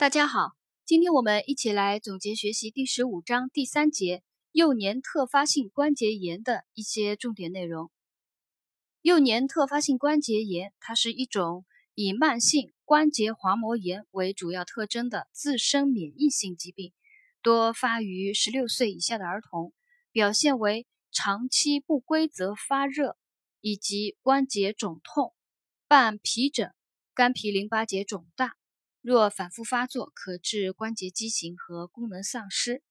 大家好，今天我们一起来总结学习第十五章第三节幼年特发性关节炎的一些重点内容。幼年特发性关节炎，它是一种以慢性关节滑膜炎为主要特征的自身免疫性疾病，多发于十六岁以下的儿童，表现为长期不规则发热以及关节肿痛、伴皮疹、肝皮淋巴结肿大。若反复发作，可致关节畸形和功能丧失。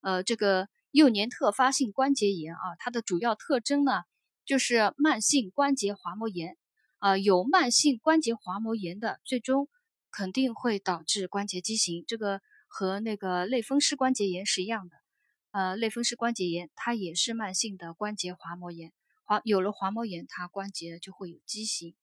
呃，这个幼年特发性关节炎啊，它的主要特征呢，就是慢性关节滑膜炎。啊，有慢性关节滑膜炎的，最终肯定会导致关节畸形。这个和那个类风湿关节炎是一样的。呃，类风湿关节炎它也是慢性的关节滑膜炎，滑有了滑膜炎，它关节就会有畸形。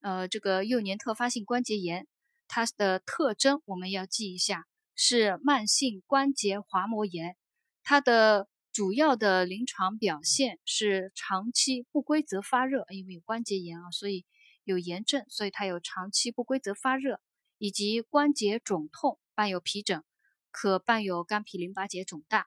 呃，这个幼年特发性关节炎。它的特征我们要记一下，是慢性关节滑膜炎。它的主要的临床表现是长期不规则发热，因为有关节炎啊，所以有炎症，所以它有长期不规则发热，以及关节肿痛，伴有皮疹，可伴有肝皮淋巴结肿大。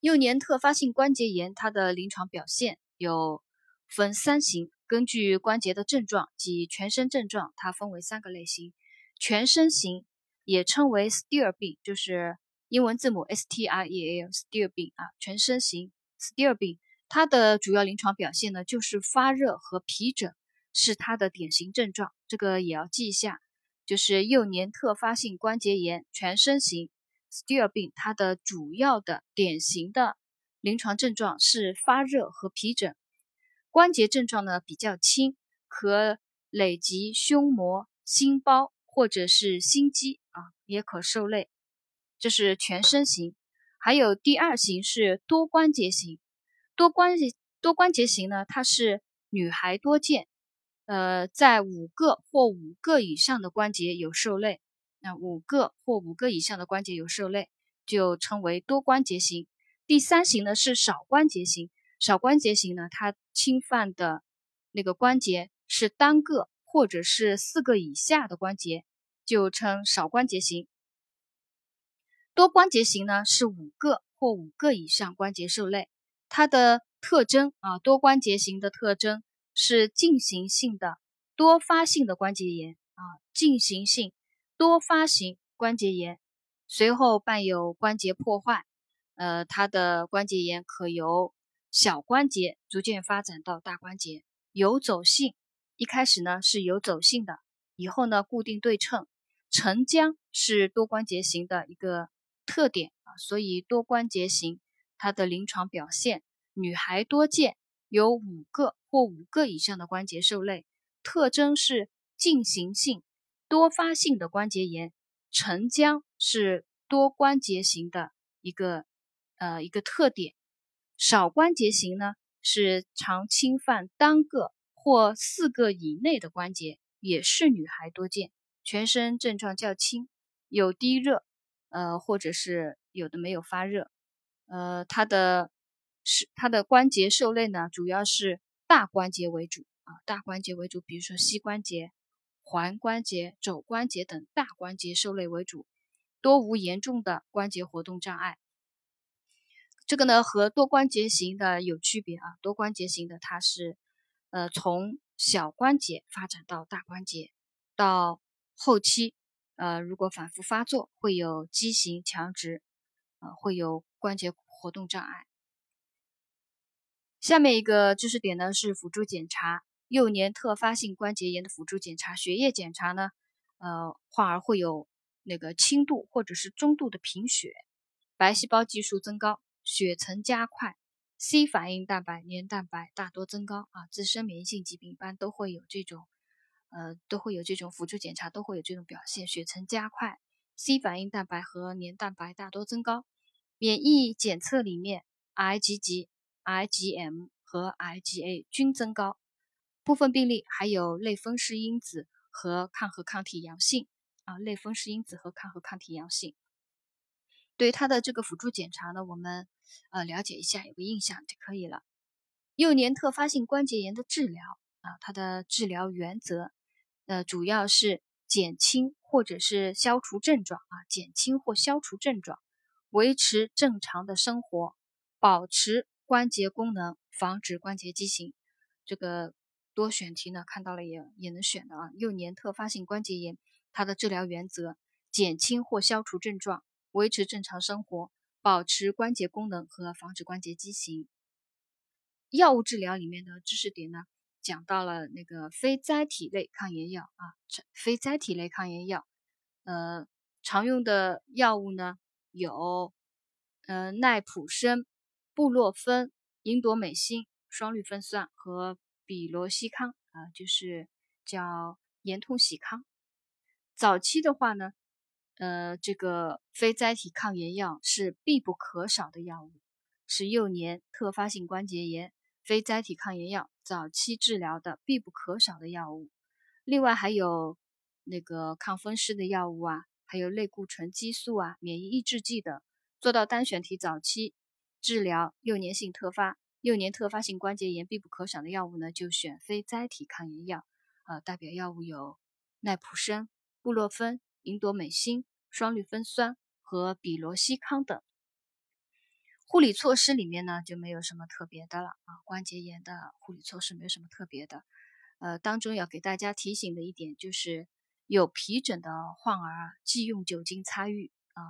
幼年特发性关节炎，它的临床表现有分三型。根据关节的症状及全身症状，它分为三个类型。全身型也称为 Stier 病，就是英文字母 S T I E L Stier 病啊。全身型 Stier 病，它的主要临床表现呢，就是发热和皮疹是它的典型症状，这个也要记一下。就是幼年特发性关节炎全身型 Stier 病，它的主要的典型的临床症状是发热和皮疹。关节症状呢比较轻，可累及胸膜、心包或者是心肌啊，也可受累。这是全身型。还有第二型是多关节型。多关节多关节型呢，它是女孩多见，呃，在五个或五个以上的关节有受累。那五个或五个以上的关节有受累，就称为多关节型。第三型呢是少关节型。少关节型呢，它侵犯的那个关节是单个或者是四个以下的关节，就称少关节型。多关节型呢是五个或五个以上关节受累。它的特征啊，多关节型的特征是进行性的多发性的关节炎啊，进行性多发型关节炎，随后伴有关节破坏。呃，它的关节炎可由小关节逐渐发展到大关节，游走性一开始呢是游走性的，以后呢固定对称，沉僵是多关节型的一个特点啊，所以多关节型它的临床表现，女孩多见，有五个或五个以上的关节受累，特征是进行性多发性的关节炎，沉僵是多关节型的一个呃一个特点。少关节型呢，是常侵犯单个或四个以内的关节，也是女孩多见。全身症状较轻，有低热，呃，或者是有的没有发热。呃，它的是它的关节受累呢，主要是大关节为主啊，大关节为主，比如说膝关节、踝关节、肘关节等大关节受累为主，多无严重的关节活动障碍。这个呢和多关节型的有区别啊，多关节型的它是，呃，从小关节发展到大关节，到后期，呃，如果反复发作，会有畸形、强直，呃，会有关节活动障碍。下面一个知识点呢是辅助检查幼年特发性关节炎的辅助检查，血液检查呢，呃，患儿会有那个轻度或者是中度的贫血，白细胞计数增高。血沉加快，C 反应蛋白、黏蛋白大多增高啊，自身免疫性疾病一般都会有这种，呃，都会有这种辅助检查都会有这种表现，血沉加快，C 反应蛋白和黏蛋白大多增高。免疫检测里面，IgG、IgM 和 IgA 均增高，部分病例还有类风湿因子和抗核抗体阳性啊，类风湿因子和抗核抗体阳性。对于它的这个辅助检查呢，我们。呃，了解一下，有个印象就可以了。幼年特发性关节炎的治疗啊，它的治疗原则，呃，主要是减轻或者是消除症状啊，减轻或消除症状，维持正常的生活，保持关节功能，防止关节畸形。这个多选题呢，看到了也也能选的啊。幼年特发性关节炎，它的治疗原则：减轻或消除症状，维持正常生活，保持关节功能和防止关节畸形。药物治疗里面的知识点呢？讲到了那个非甾体类抗炎药啊，非甾体类抗炎药，呃，常用的药物呢有，呃，奈普生、布洛芬、银朵美辛、双氯芬酸和比罗西康啊，就是叫炎痛喜康。早期的话呢，呃，这个非甾体抗炎药是必不可少的药物，是幼年特发性关节炎。非甾体抗炎药早期治疗的必不可少的药物，另外还有那个抗风湿的药物啊，还有类固醇激素啊、免疫抑制剂等。做到单选题早期治疗幼年性特发、幼年特发性关节炎必不可少的药物呢，就选非甾体抗炎药。呃，代表药物有奈普生、布洛芬、银朵美辛、双氯芬酸和比罗西康等。护理措施里面呢就没有什么特别的了啊，关节炎的护理措施没有什么特别的。呃，当中要给大家提醒的一点就是，有皮疹的患儿啊忌用酒精擦浴啊，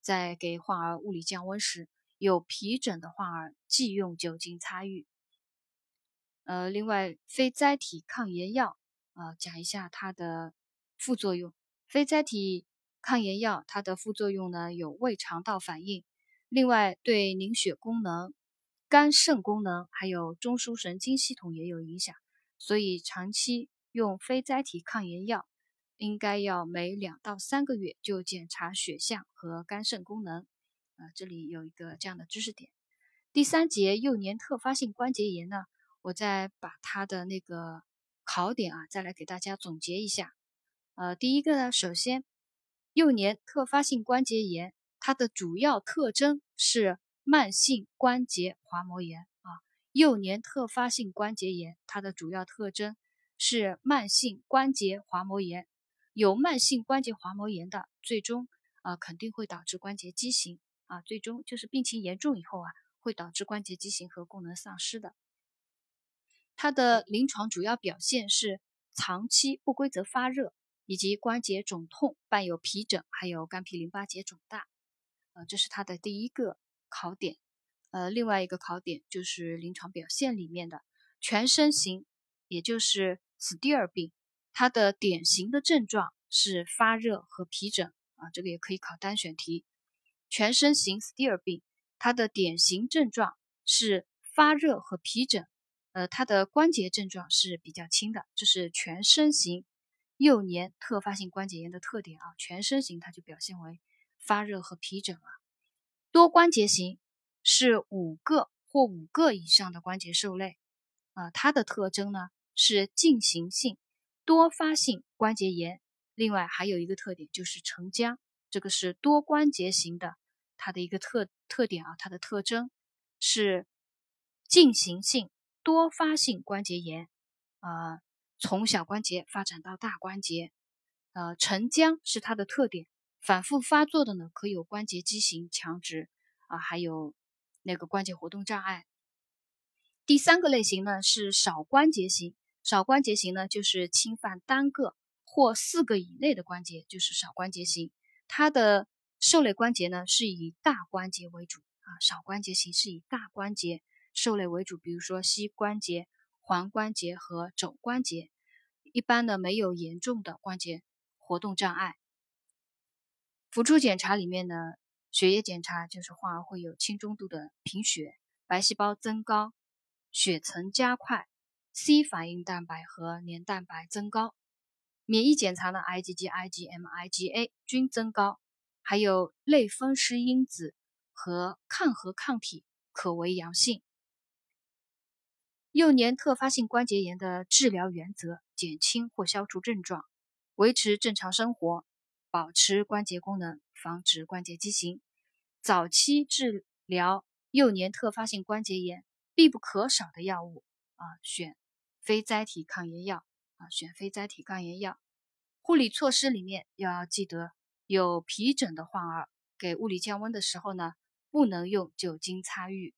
在给患儿物理降温时，有皮疹的患儿忌用酒精擦浴。呃，另外非甾体抗炎药啊，讲一下它的副作用。非甾体抗炎药它的副作用呢有胃肠道反应。另外，对凝血功能、肝肾功能还有中枢神经系统也有影响，所以长期用非甾体抗炎药，应该要每两到三个月就检查血象和肝肾功能。啊，这里有一个这样的知识点。第三节幼年特发性关节炎呢，我再把它的那个考点啊，再来给大家总结一下。呃，第一个呢，首先，幼年特发性关节炎。它的主要特征是慢性关节滑膜炎啊，幼年特发性关节炎，它的主要特征是慢性关节滑膜炎。有慢性关节滑膜炎的，最终啊肯定会导致关节畸形啊，最终就是病情严重以后啊，会导致关节畸形和功能丧失的。它的临床主要表现是长期不规则发热，以及关节肿痛伴有皮疹，还有肝脾淋巴结肿大。呃，这是它的第一个考点，呃，另外一个考点就是临床表现里面的全身型，也就是斯蒂尔病，它的典型的症状是发热和皮疹啊，这个也可以考单选题。全身型斯蒂尔病，它的典型症状是发热和皮疹，呃，它的关节症状是比较轻的，这是全身型幼年特发性关节炎的特点啊，全身型它就表现为。发热和皮疹啊，多关节型是五个或五个以上的关节受累啊，它的特征呢是进行性多发性关节炎。另外还有一个特点就是沉僵，这个是多关节型的，它的一个特特点啊，它的特征是进行性多发性关节炎啊，从小关节发展到大关节，呃，沉僵是它的特点。反复发作的呢，可有关节畸形、强直啊，还有那个关节活动障碍。第三个类型呢是少关节型，少关节型呢就是侵犯单个或四个以内的关节，就是少关节型。它的受累关节呢是以大关节为主啊，少关节型是以大关节受累为主，比如说膝关节、踝关节和肘关节。一般呢没有严重的关节活动障碍。辅助检查里面呢，血液检查就是患儿会有轻中度的贫血、白细胞增高、血层加快、C 反应蛋白和黏蛋白增高。免疫检查呢，IgG、IgM、IgA 均增高，还有类风湿因子和抗核抗体可为阳性。幼年特发性关节炎的治疗原则：减轻或消除症状，维持正常生活。保持关节功能，防止关节畸形。早期治疗幼年特发性关节炎必不可少的药物啊，选非甾体抗炎药啊，选非甾体抗炎药。护理措施里面要记得，有皮疹的患儿给物理降温的时候呢，不能用酒精擦浴。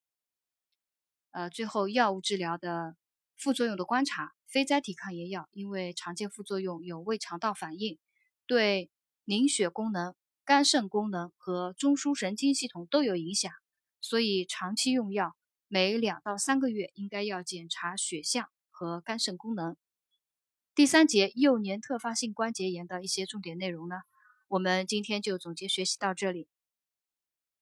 呃，最后药物治疗的副作用的观察，非甾体抗炎药因为常见副作用有胃肠道反应，对凝血功能、肝肾功能和中枢神经系统都有影响，所以长期用药，每两到三个月应该要检查血象和肝肾功能。第三节幼年特发性关节炎的一些重点内容呢，我们今天就总结学习到这里。